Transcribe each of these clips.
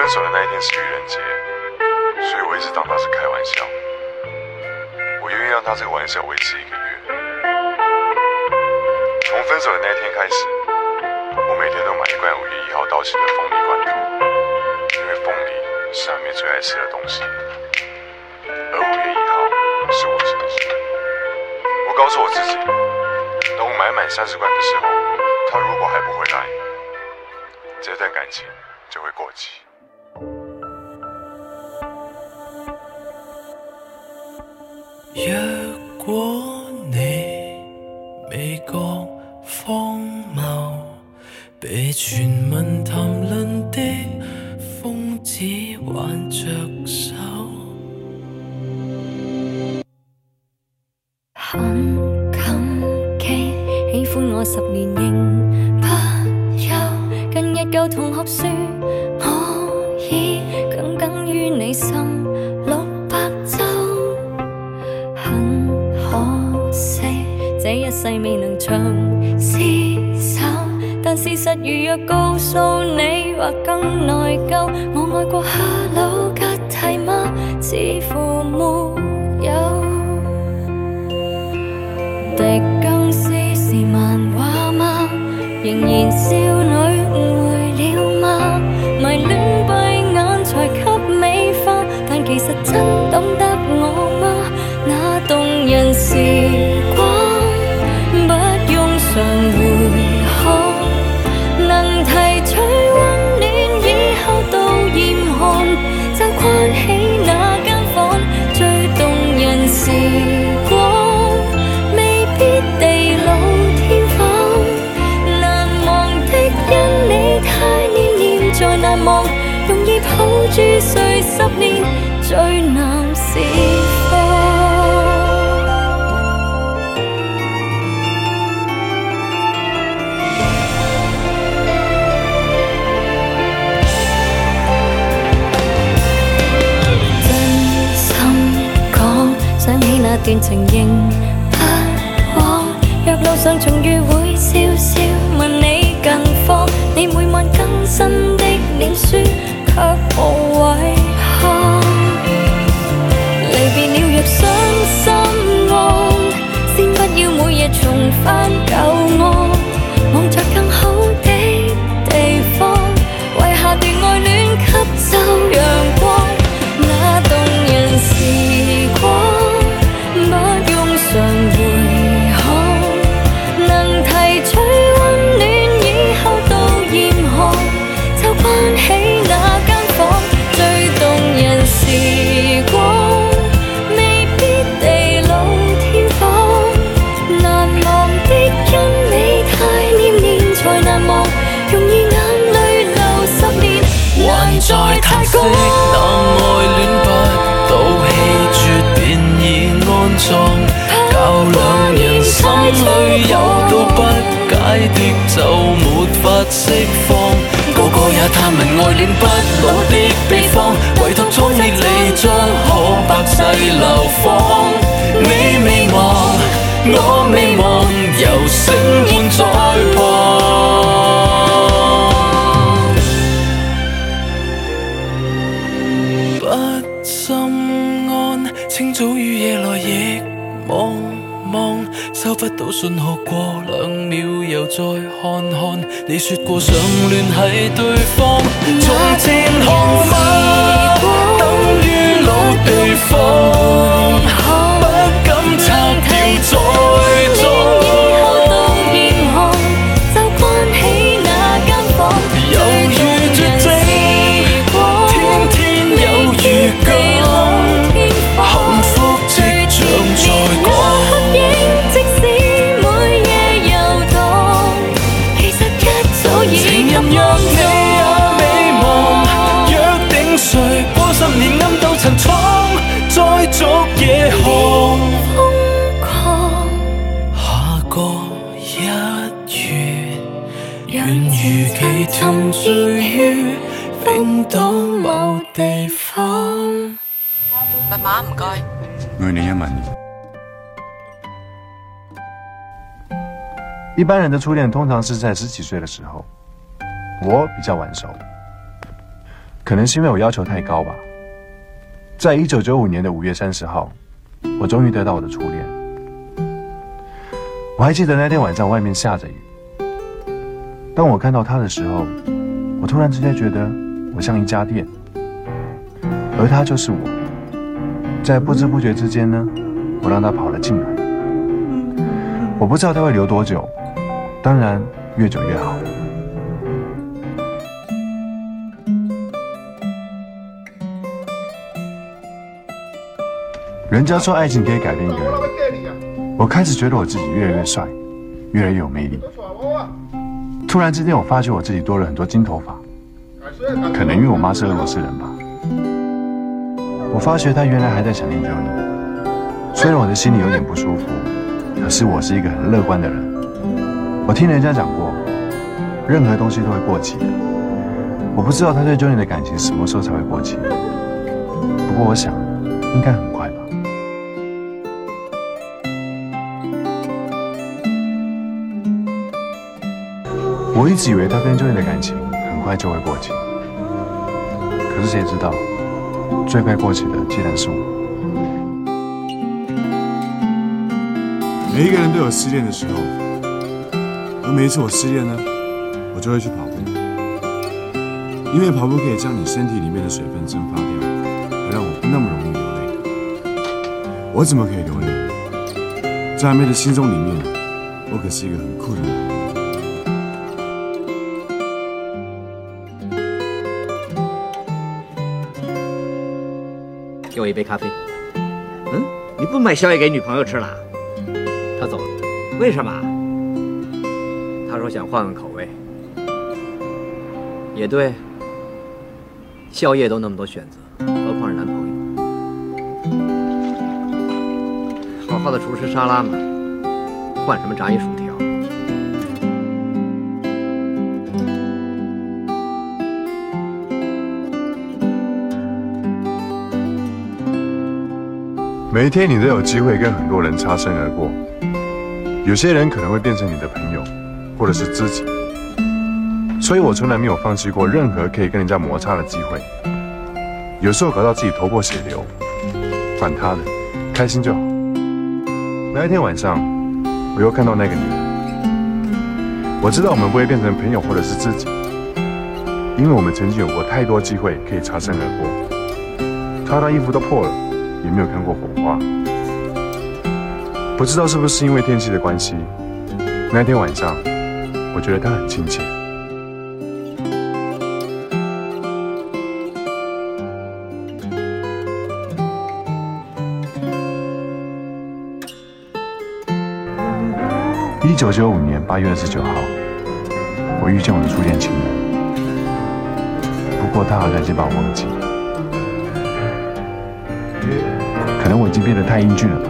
分手的那一天是愚人节，所以我一直当他是开玩笑。我愿意让他这个玩笑维持一个月。从分手的那一天开始，我每天都买一罐五月一号到期的凤梨罐头，因为凤梨是阿美最爱吃的东西，而五月一号是我生日。我告诉我自己，等我买满三十罐的时候，他如果还不回来，这段感情就会过期。若果你未觉荒谬，被全民谈论的疯子挽着手，很感激喜欢我十年仍不休，跟日旧同学说，我已耿耿于你心。世未能长厮守，但事实如若告诉你，或更内疚。我爱过哈鲁吉蒂吗？似乎没有。敌更斯是漫画吗？仍然少女误会了吗？迷恋闭眼才给美化，但其实真懂得。恋情仍不枉，若路上重遇。釋放。個個也探問愛戀不老的秘方，唯獨早的你將可百世流芳。你未忘，我未忘，由醒現在傍。不心安，清早與夜來亦望。不到信号过两秒，又再看看。你说过想联系对方，从前看法等于老地方。密码唔该。爱你呀嘛一般人的初恋通常是在十几岁的时候，我比较晚熟，可能是因为我要求太高吧。在一九九五年的五月三十号，我终于得到我的初恋。我还记得那天晚上外面下着雨。当我看到他的时候，我突然之间觉得我像一家店，而他就是我。在不知不觉之间呢，我让他跑了进来。我不知道他会留多久，当然越久越好。人家说爱情可以改变一个人，我开始觉得我自己越来越帅，越来越有魅力。突然之间，我发觉我自己多了很多金头发，可能因为我妈是俄罗斯人吧。我发觉她原来还在想念 j o y 虽然我的心里有点不舒服，可是我是一个很乐观的人。我听人家讲过，任何东西都会过期的。我不知道他对 j o n y 的感情什么时候才会过期，不过我想，应该很。我一直以为他跟 Joy 的感情很快就会过期，可是谁知道，最快过期的竟然是我。每一个人都有失恋的时候，而每一次我失恋呢，我就会去跑步，因为跑步可以将你身体里面的水分蒸发掉，而让我不那么容易流泪。我怎么可以流泪？在阿妹的心中里面，我可是一个很酷的男人。给我一杯咖啡。嗯，你不买宵夜给女朋友吃了？他走了，为什么？他说想换换口味。也对，宵夜都那么多选择，何况是男朋友？好好的厨师沙拉嘛，换什么炸玉薯条？每一天，你都有机会跟很多人擦身而过，有些人可能会变成你的朋友，或者是知己。所以我从来没有放弃过任何可以跟人家摩擦的机会。有时候搞到自己头破血流，管他的，开心就好。那一天晚上，我又看到那个女人。我知道我们不会变成朋友或者是知己，因为我们曾经有过太多机会可以擦身而过。她的衣服都破了。也没有看过火花，不知道是不是因为天气的关系。那天晚上，我觉得他很亲切。一九九五年八月二十九号，我遇见我的初恋情人，不过他好像已经把我忘记。已经变得太英俊了吧？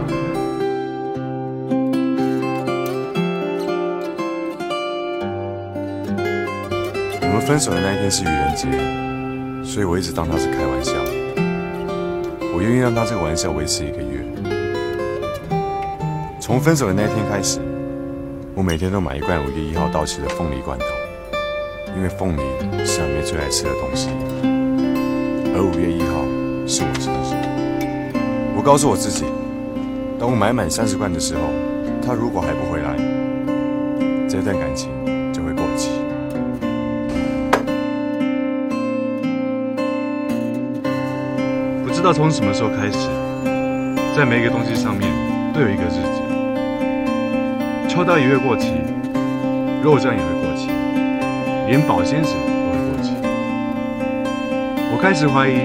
我们分手的那一天是愚人节，所以我一直当他是开玩笑。我愿意让他这个玩笑维持一个月。从分手的那一天开始，我每天都买一罐五月一号到期的凤梨罐头，因为凤梨是阿妹最爱吃的东西，而五月一号是我生日。我告诉我自己，当我买满三十罐的时候，他如果还不回来，这段感情就会过期。不知道从什么时候开始，在每一个东西上面都有一个日子，抽到鱼会过期，肉酱也会过期，连保鲜纸都会过期。我开始怀疑，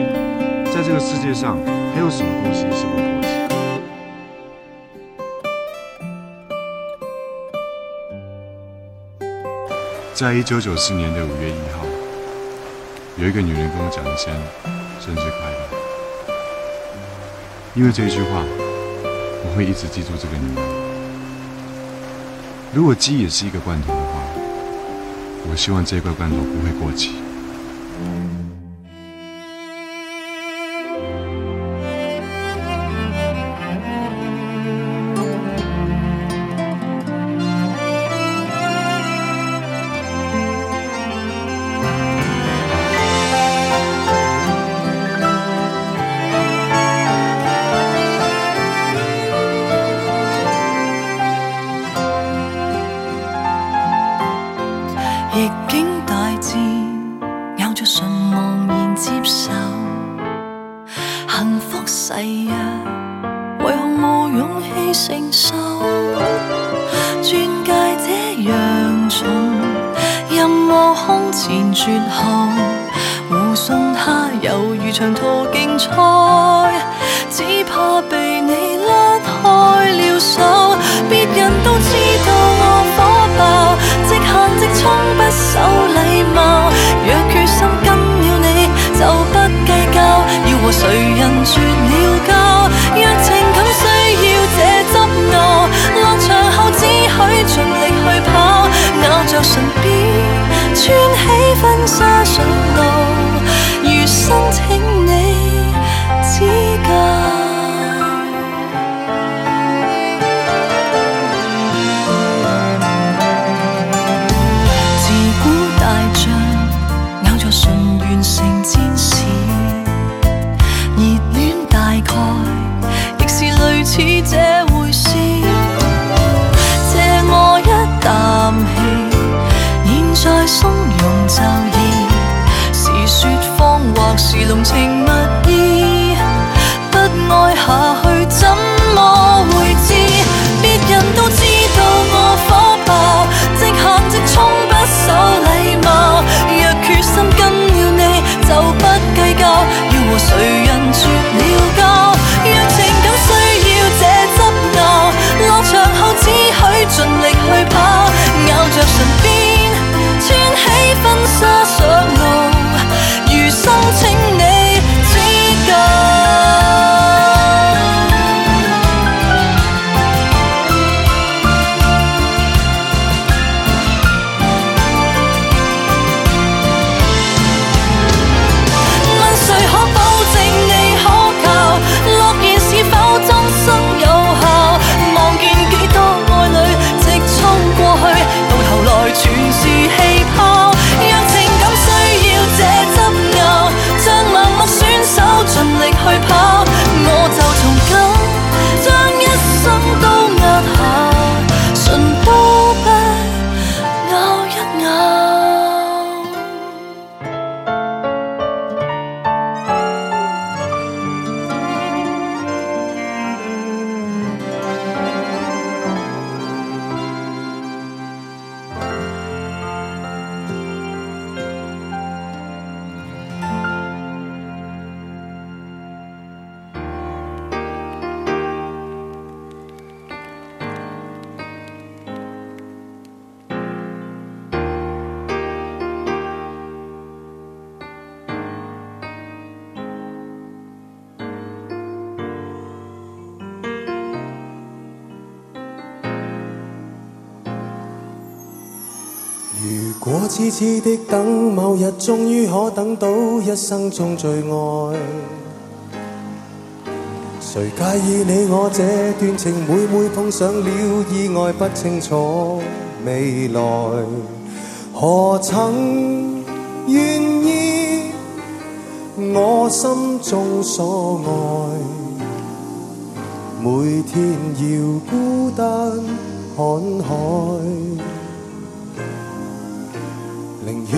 在这个世界上。没有什么东西是会过期。在一九九四年的五月一号，有一个女人跟我讲一声“生日快乐”，因为这句话，我会一直记住这个女人。如果鸡也是一个罐头的话，我希望这块罐头不会过期。任我空前绝后，护送他犹如长途竞赛，只怕被你甩开了手。别人都知道我火爆，直行直冲不守礼貌。若决心跟了你，就不计较，要和谁人绝了交。dream 我痴痴的等，某日终于可等到一生中最爱。谁介意你我这段情每每碰上了意外，不清楚未来。何曾愿意我心中所爱，每天要孤单看海。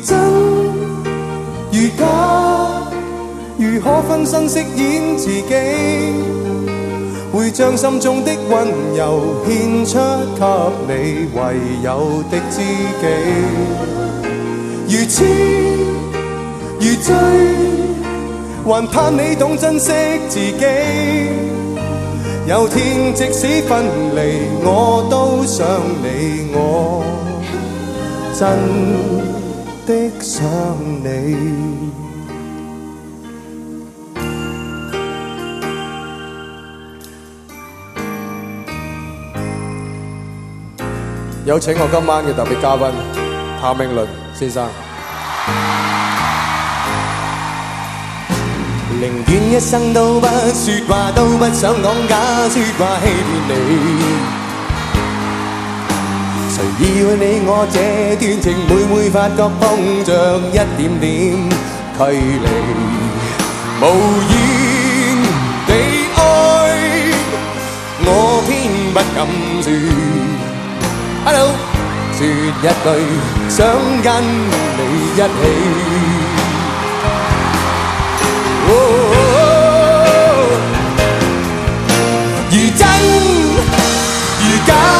如真如假，如可分身饰演自己，会将心中的温柔献出给你，唯有的知己。如痴如醉，还盼你懂珍惜自己。有天即使分离，我都想你。我真。有请我今晚嘅特别嘉宾谭明麟先生。宁愿一生都不说话，都不想讲假说话欺骗你。谁要你我这段情？每每发觉碰着一点点距离，无言地爱，我偏不敢说。Hello，说一句，想跟你一起。如真如假。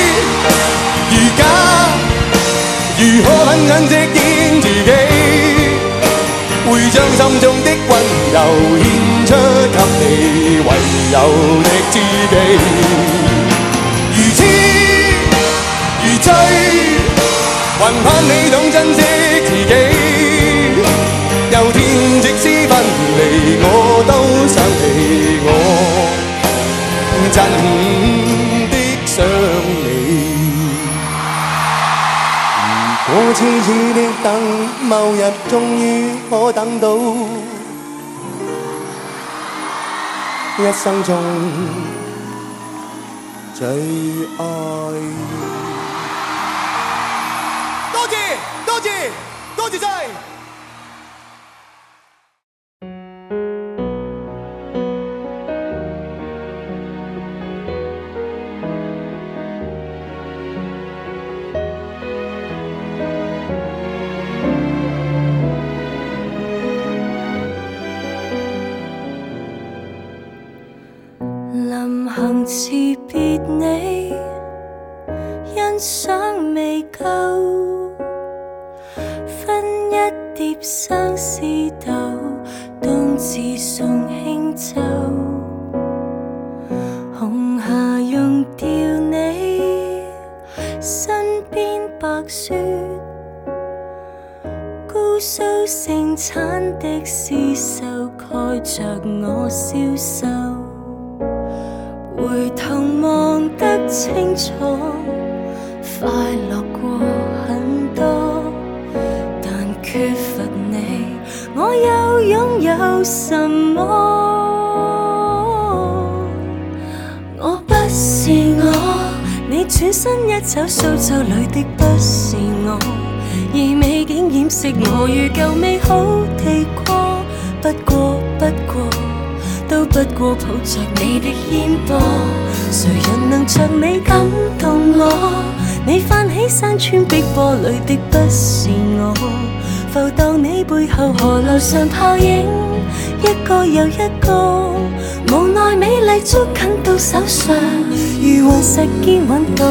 我狠直见自己，会将心中的温柔献出给你，唯有的知己。如痴如醉，还盼你懂珍惜自己。有天即使分离，我都想起我，真的想。我痴痴的等，某日终于可等到一生中最爱。多谢，多谢，多谢晒。苏盛产的丝首盖着我消瘦，回头望得清楚，快乐过很多，但缺乏你，我又拥有什么？我不是我，你转身一走，苏州里的不是我。而美景掩饰我如旧美好地过，不过不过都不过抱着你的烟波，谁人能像你感动我？你泛起山川碧波里的不是我，浮荡你背后河流上泡影，一个又一个，无奈美丽捉紧到手上，如云石坚稳到。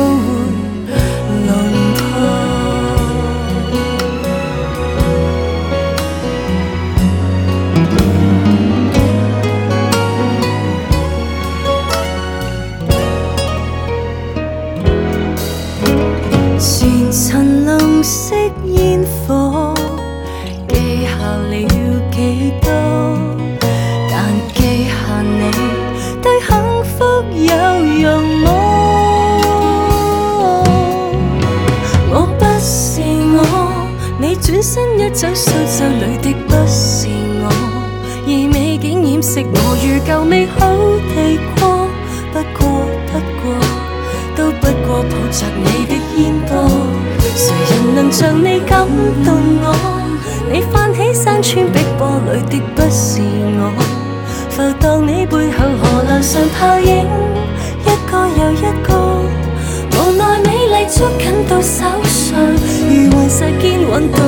捉紧到手上，如患疾肩挽都会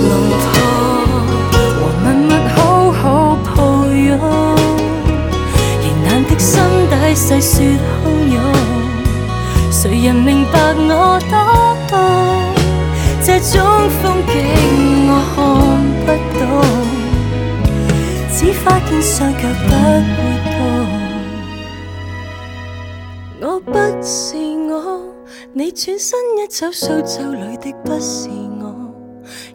弄破，和默默好好抱拥，仍难的心底细说汹涌，谁人明白我多痛？这种风景我看不懂，只发现双脚不会动。我不信。你转身一走，苏州里的不是我，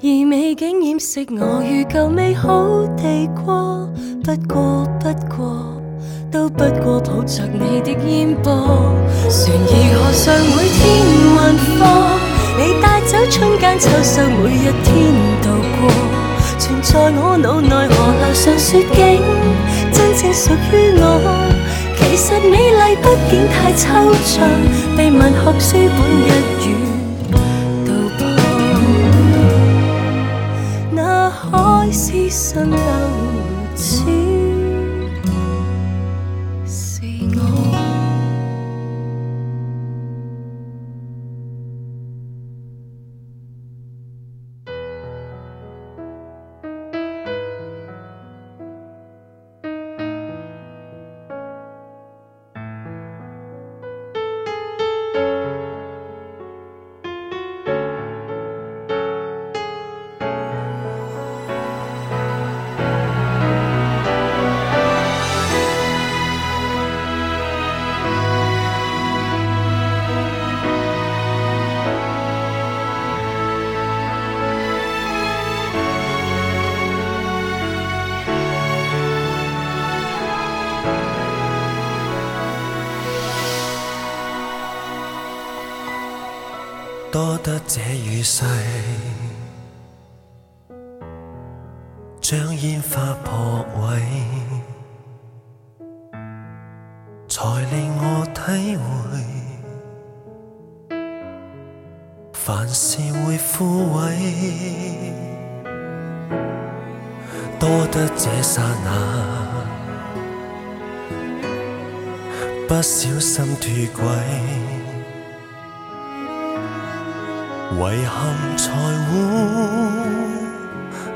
而美景掩饰我，如旧美好地过。不过，不过，都不过抱着你的烟波。船儿河上？每天云朵，你带走春间秋收，每一天度过，存在我脑内河流上雪景，真正属于我。其实美丽毕竟太抽象，被文学书本一语道破，那海市蜃楼。得这雨势，将烟花破毁，才令我体会，凡事会枯萎，多得这刹那，不小心脱轨。遗憾才会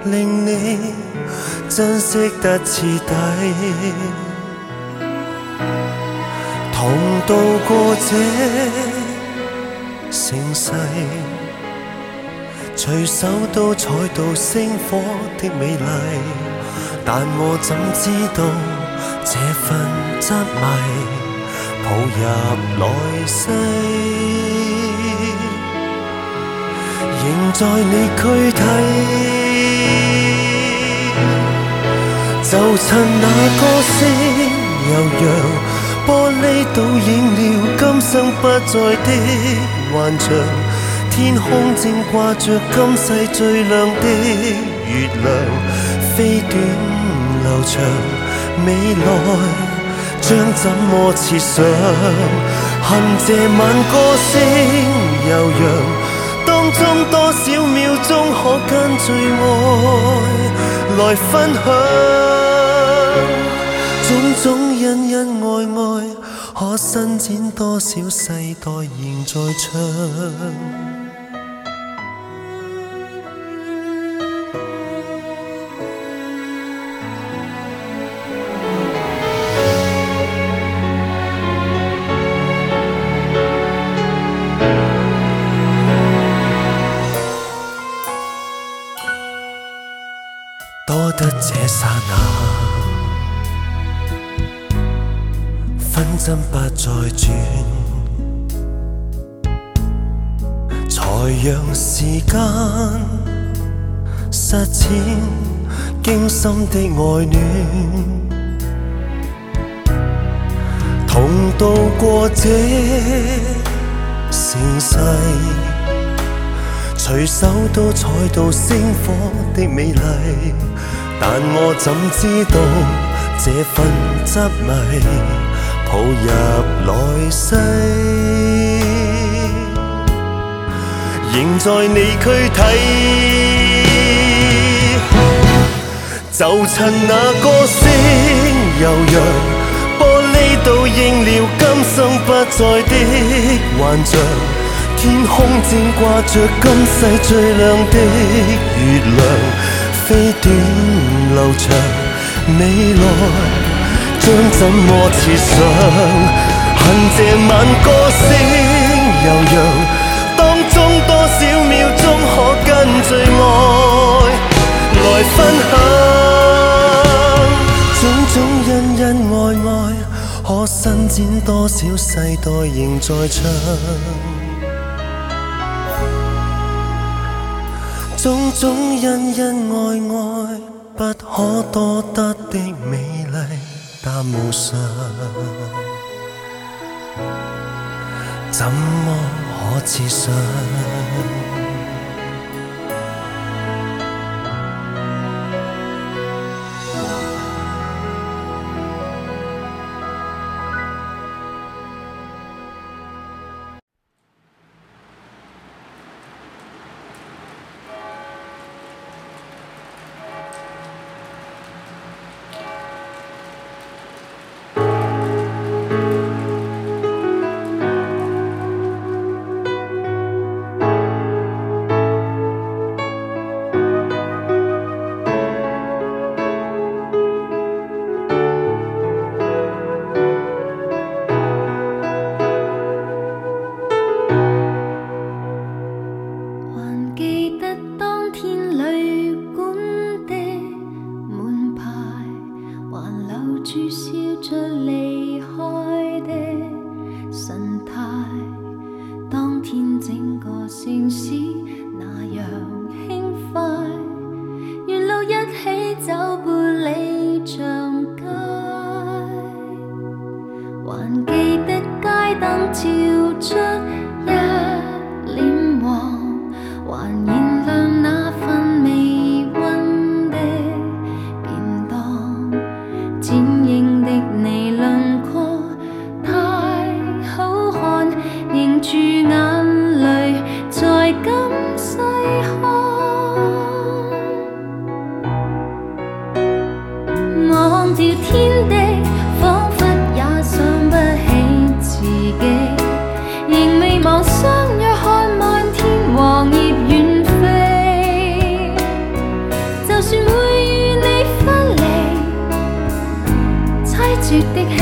令你珍惜得彻底，同渡过这盛世，随手都采到星火的美丽，但我怎知道这份执迷抱入来世？凝在你躯体，就趁那歌声悠扬，玻璃倒映了今生不再的幻象。天空正挂着今世最亮的月亮，飞短流长，未来将怎么设想？恨这晚歌声悠扬。中多少秒钟，可跟最爱来分享？种种恩恩爱爱，可伸展多少世代仍在唱？心不再轉，才讓時間實踐驚心的愛戀。同渡過這盛世，隨手都採到星火的美麗，但我怎知道這份執迷？步入来世，仍在你躯体。就趁那歌声悠扬，玻璃倒映了今生不再的幻象。天空正挂着今世最亮的月亮，飞短流长，未来。将怎么设想？恨这晚歌声悠扬，当中多少秒，钟可跟最爱来分享。种种恩恩爱爱，可伸展多少世代仍在唱。种种恩恩爱爱，不可多得的美。怎么可置信？说笑着离开的神态，当天整个城市。就算会与你分离，凄绝的戏。